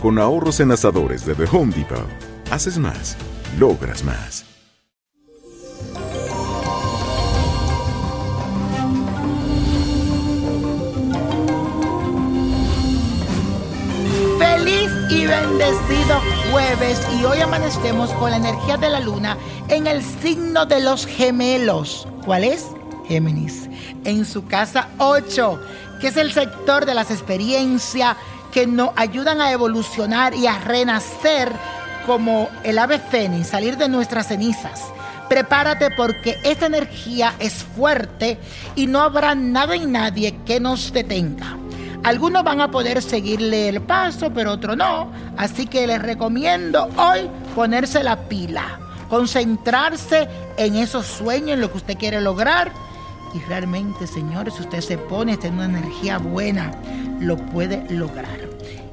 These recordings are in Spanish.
Con ahorros en asadores de The Home Depot. Haces más, logras más. Feliz y bendecido jueves y hoy amanecemos con la energía de la luna en el signo de los gemelos. ¿Cuál es? Géminis. En su casa 8, que es el sector de las experiencias que nos ayudan a evolucionar y a renacer como el ave fénix, salir de nuestras cenizas. Prepárate porque esta energía es fuerte y no habrá nada y nadie que nos detenga. Algunos van a poder seguirle el paso, pero otros no. Así que les recomiendo hoy ponerse la pila, concentrarse en esos sueños, en lo que usted quiere lograr. Y realmente, señores, si usted se pone en una energía buena, lo puede lograr.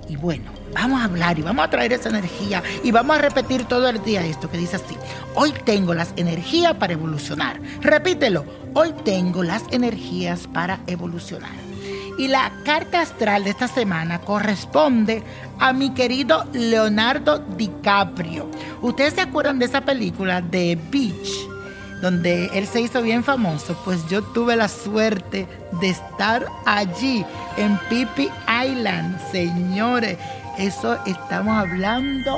Y bueno, vamos a hablar y vamos a traer esa energía y vamos a repetir todo el día esto que dice así. Hoy tengo las energías para evolucionar. Repítelo. Hoy tengo las energías para evolucionar. Y la carta astral de esta semana corresponde a mi querido Leonardo DiCaprio. ¿Ustedes se acuerdan de esa película de Beach? Donde él se hizo bien famoso, pues yo tuve la suerte de estar allí en Pippi Island, señores. Eso estamos hablando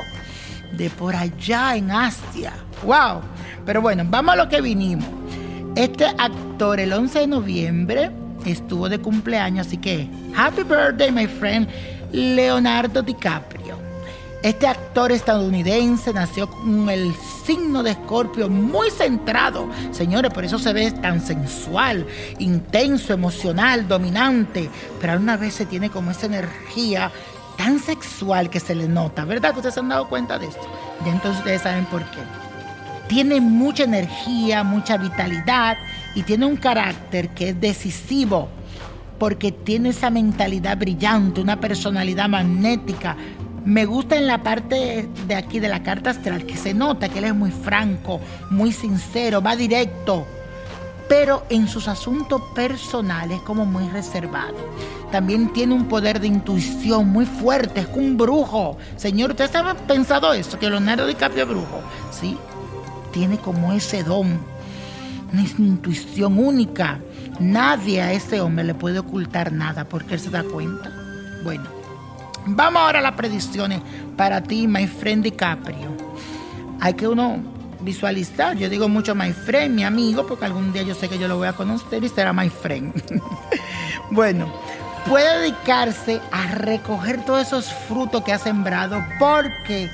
de por allá en Asia. ¡Wow! Pero bueno, vamos a lo que vinimos. Este actor el 11 de noviembre estuvo de cumpleaños, así que happy birthday, my friend Leonardo DiCaprio. Este actor estadounidense nació con el signo de Escorpio muy centrado. Señores, por eso se ve tan sensual, intenso, emocional, dominante. Pero a una vez se tiene como esa energía tan sexual que se le nota. ¿Verdad que ustedes se han dado cuenta de esto? Y entonces ustedes saben por qué. Tiene mucha energía, mucha vitalidad y tiene un carácter que es decisivo porque tiene esa mentalidad brillante, una personalidad magnética. Me gusta en la parte de aquí de la carta astral que se nota que él es muy franco, muy sincero, va directo, pero en sus asuntos personales como muy reservado. También tiene un poder de intuición muy fuerte, es un brujo. Señor, ¿ustedes han pensado eso? Que Leonardo DiCaprio es brujo. Sí, tiene como ese don, una intuición única. Nadie a ese hombre le puede ocultar nada porque él se da cuenta. Bueno, vamos ahora a las predicciones para ti, my friend DiCaprio. Hay que uno visualizar. Yo digo mucho my friend, mi amigo, porque algún día yo sé que yo lo voy a conocer y será my friend. bueno, puede dedicarse a recoger todos esos frutos que ha sembrado porque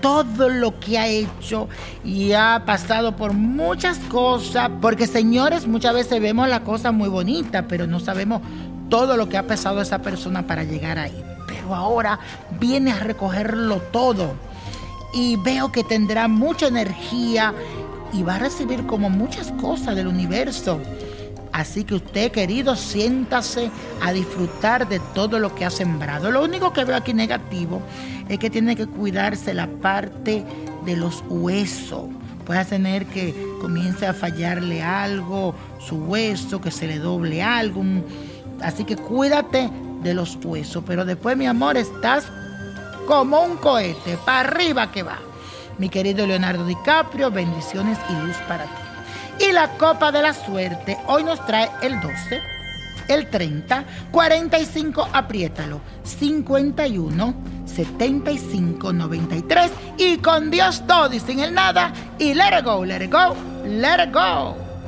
todo lo que ha hecho y ha pasado por muchas cosas, porque señores, muchas veces vemos la cosa muy bonita, pero no sabemos todo lo que ha pasado esa persona para llegar ahí. Ahora viene a recogerlo todo y veo que tendrá mucha energía y va a recibir como muchas cosas del universo. Así que usted, querido, siéntase a disfrutar de todo lo que ha sembrado. Lo único que veo aquí negativo es que tiene que cuidarse la parte de los huesos. Puede tener que comience a fallarle algo, su hueso, que se le doble algo. Así que cuídate de los huesos. Pero después, mi amor, estás como un cohete, para arriba que va. Mi querido Leonardo DiCaprio, bendiciones y luz para ti. Y la copa de la suerte hoy nos trae el 12, el 30, 45, apriétalo, 51, 75, 93 y con Dios todo y sin el nada y let it go, let it go, let it go.